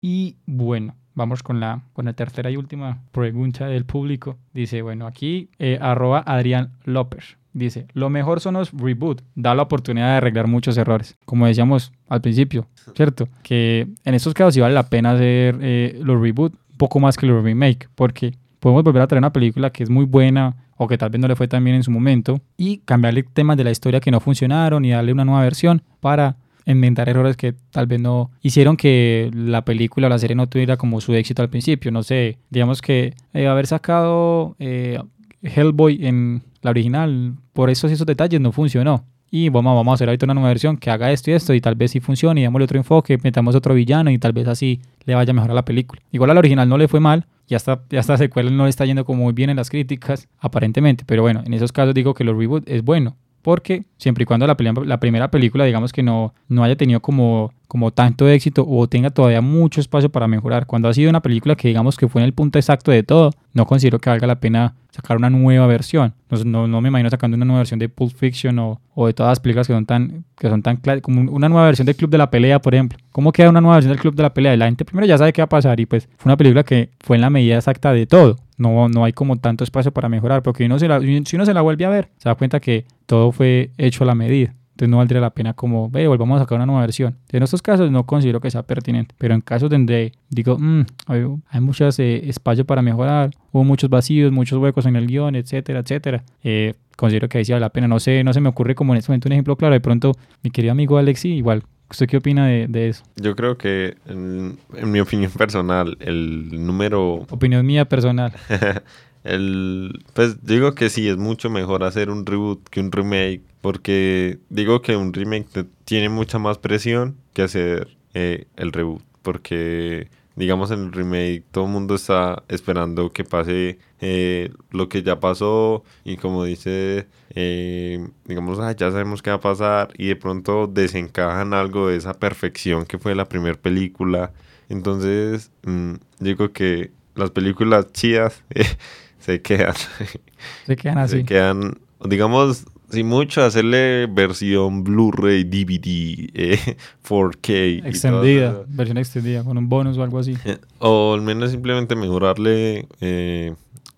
Y bueno, vamos con la, con la tercera y última pregunta del público. Dice, bueno, aquí eh, arroba Adrián López. Dice, lo mejor son los reboot, da la oportunidad de arreglar muchos errores. Como decíamos al principio, ¿cierto? Que en estos casos sí vale la pena hacer eh, los reboot poco más que el remake, porque podemos volver a traer una película que es muy buena o que tal vez no le fue tan bien en su momento y cambiarle temas de la historia que no funcionaron y darle una nueva versión para enmendar errores que tal vez no hicieron que la película o la serie no tuviera como su éxito al principio. No sé, digamos que eh, haber sacado eh, Hellboy en la original, por esos esos detalles no funcionó y vamos, vamos a hacer ahorita una nueva versión que haga esto y esto y tal vez sí funcione y démosle otro enfoque, metamos otro villano y tal vez así le vaya mejor a la película. Igual al original no le fue mal, ya está, ya está secuela no le está yendo como muy bien en las críticas, aparentemente, pero bueno, en esos casos digo que los reboot es bueno, porque siempre y cuando la, la primera película digamos que no, no haya tenido como como tanto éxito o tenga todavía mucho espacio para mejorar. Cuando ha sido una película que digamos que fue en el punto exacto de todo, no considero que valga la pena sacar una nueva versión. No, no, me imagino sacando una nueva versión de Pulp Fiction o, o, de todas las películas que son tan, que son tan como una nueva versión del Club de la Pelea, por ejemplo. ¿Cómo queda una nueva versión del Club de la Pelea? La gente primero ya sabe qué va a pasar y pues fue una película que fue en la medida exacta de todo. No, no hay como tanto espacio para mejorar, porque uno se la, si uno se la vuelve a ver, se da cuenta que todo fue hecho a la medida. Entonces no valdría la pena como, ve, volvamos a sacar una nueva versión. En estos casos no considero que sea pertinente, pero en casos donde digo, mm, hay, hay mucho eh, espacio para mejorar, hubo muchos vacíos, muchos huecos en el guion, etcétera, etcétera, eh, considero que ahí sí vale la pena. No sé, no se me ocurre como en este momento un ejemplo claro. De pronto, mi querido amigo Alexi, igual ¿Usted qué opina de, de, eso? Yo creo que, en, en, mi opinión personal, el número... Opinión mía personal. El, pues digo que sí, es mucho mejor hacer un reboot que un remake, porque digo que un remake tiene mucha más presión que hacer eh, el reboot, porque digamos, en el remake todo el mundo está esperando que pase eh, lo que ya pasó y como dice, eh, digamos, "Ah, ya sabemos qué va a pasar y de pronto desencajan algo de esa perfección que fue la primera película. Entonces, mm, digo que las películas chidas se quedan. Se quedan así. Se quedan, digamos, sin mucho, hacerle versión Blu-ray, DVD, eh, 4K. y todo Extendida, versión extendida, con un bonus o algo así. O al menos simplemente mejorarle eh,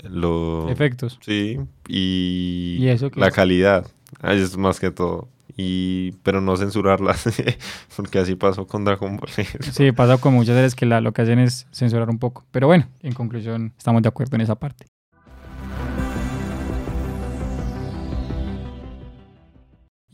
lo... Efectos. Sí, y, ¿Y eso la es? calidad. Ahí es más que todo. Y, pero no censurarlas, porque así pasó con Dragon Ball. Sí, pasa con muchas series que la- lo que hacen es censurar un poco. Pero bueno, en conclusión, estamos de acuerdo en esa parte.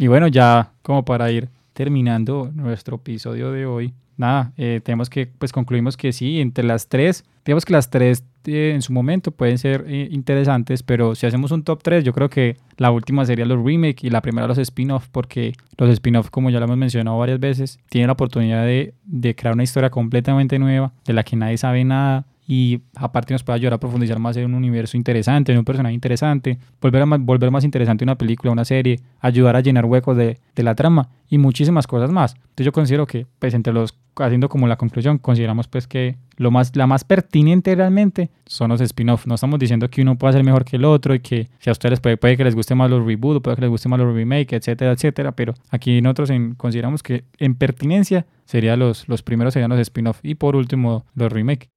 Y bueno, ya como para ir terminando nuestro episodio de hoy, nada, eh, tenemos que, pues concluimos que sí, entre las tres, digamos que las tres eh, en su momento pueden ser eh, interesantes, pero si hacemos un top 3, yo creo que la última sería los remake y la primera los spin-off, porque los spin-off, como ya lo hemos mencionado varias veces, tienen la oportunidad de, de crear una historia completamente nueva, de la que nadie sabe nada, y aparte nos puede ayudar a profundizar más en un universo interesante, en un personaje interesante, volver, a volver más interesante una película, una serie, ayudar a llenar huecos de, de la trama y muchísimas cosas más. Entonces yo considero que, pues entre los, haciendo como la conclusión, consideramos pues que lo más, la más pertinente realmente son los spin-off. No estamos diciendo que uno pueda ser mejor que el otro y que si a ustedes puede, puede que les guste más los reboot, o puede que les guste más los remake, etcétera, etcétera, pero aquí nosotros en- consideramos que en pertinencia serían los, los primeros serían los spin-off y por último los remake.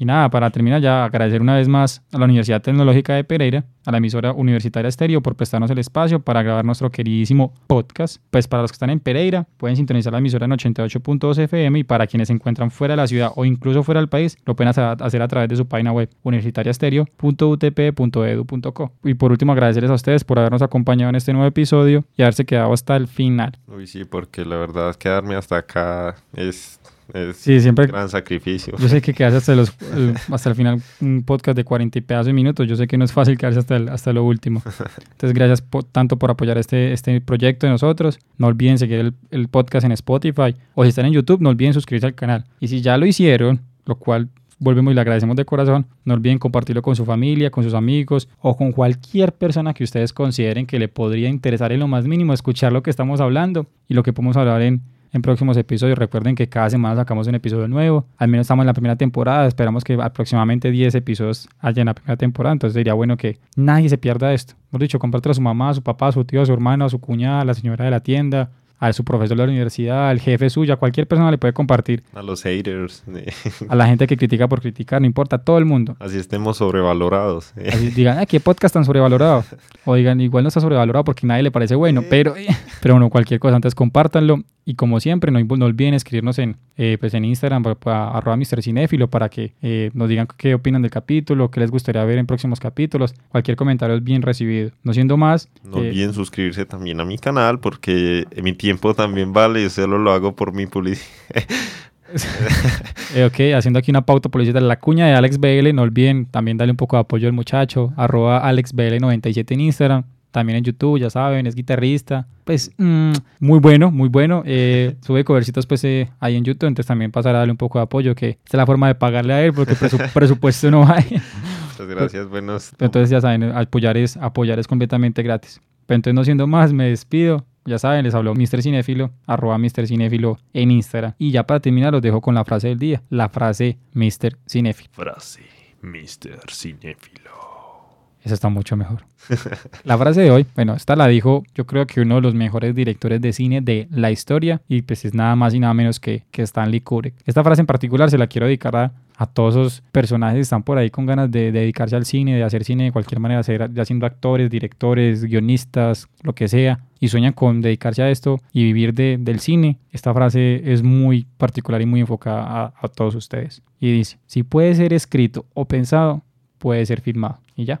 Y nada, para terminar ya agradecer una vez más a la Universidad Tecnológica de Pereira, a la emisora Universitaria Estéreo por prestarnos el espacio para grabar nuestro queridísimo podcast. Pues para los que están en Pereira pueden sintonizar la emisora en 88.2 FM y para quienes se encuentran fuera de la ciudad o incluso fuera del país lo pueden hacer a través de su página web universitariastereo.utp.edu.co. Y por último agradecerles a ustedes por habernos acompañado en este nuevo episodio y haberse quedado hasta el final. Uy, sí, porque la verdad quedarme hasta acá es, es Sí, siempre un gran sacrificio. Yo sé que quedarse hasta, los, el, hasta el final un podcast de 40 y pedazos de minutos. Yo sé que no es fácil quedarse hasta, el- hasta lo último. Entonces, gracias po- tanto por apoyar este, este proyecto de nosotros. No olviden seguir el, el podcast en Spotify o si están en YouTube, no olviden suscribirse al canal. Y si ya lo hicieron, lo cual volvemos y le agradecemos de corazón, no olviden compartirlo con su familia, con sus amigos o con cualquier persona que ustedes consideren que le podría interesar en lo más mínimo escuchar lo que estamos hablando y lo que podemos hablar en, en próximos episodios. Recuerden que cada semana sacamos un episodio nuevo. Al menos estamos en la primera temporada. Esperamos que aproximadamente 10 episodios haya en la primera temporada. Entonces sería bueno que nadie se pierda esto. Hemos dicho, compártelo a su mamá, a su papá, a su tío, a su hermano, a su cuñada, a la señora de la tienda, a su profesor de la universidad, al jefe suyo, a cualquier persona le puede compartir. A los haters. A la gente que critica por criticar, no importa, a todo el mundo. Así estemos sobrevalorados. Así digan, ah, qué podcast tan sobrevalorado. O digan, igual no está sobrevalorado porque nadie le parece bueno, pero, pero bueno, cualquier cosa, antes compártanlo. Y como siempre, no, no olviden escribirnos en, eh, pues en Instagram, arroba Mr. Cinéfilo, para que eh, nos digan qué opinan del capítulo, qué les gustaría ver en próximos capítulos. Cualquier comentario es bien recibido. No siendo más, No eh, olviden suscribirse también a mi canal porque mi tiempo también vale y solo lo hago por mi publicidad. Eh, ok, haciendo aquí una pauta publicitaria, la cuña de Alex BL, no olviden también darle un poco de apoyo al muchacho, arroba AlexBL97 en Instagram, también en YouTube, ya saben, es guitarrista, pues mm, muy bueno, muy bueno, eh, sube covercitos pues eh, ahí en YouTube, entonces también pasará a darle un poco de apoyo, que esta es la forma de pagarle a él, porque presu- presupuesto no hay, Muchas gracias, buenos. entonces ya saben, apoyar es, apoyar es completamente gratis. Entonces no siendo más, me despido. Ya saben, les habló Mr. Cinéfilo, arroba Mr. Cinéfilo en Instagram. Y ya para terminar, los dejo con la frase del día. La frase Mr. Frase, Mr. Cinéfilo. Esa está mucho mejor. La frase de hoy, bueno, esta la dijo yo creo que uno de los mejores directores de cine de la historia y pues es nada más y nada menos que, que Stanley Kubrick. Esta frase en particular se la quiero dedicar a, a todos esos personajes que están por ahí con ganas de, de dedicarse al cine, de hacer cine de cualquier manera, ser, ya siendo actores, directores, guionistas, lo que sea, y sueñan con dedicarse a esto y vivir de- del cine. Esta frase es muy particular y muy enfocada a, a todos ustedes. Y dice, si puede ser escrito o pensado, puede ser filmado. Y ya.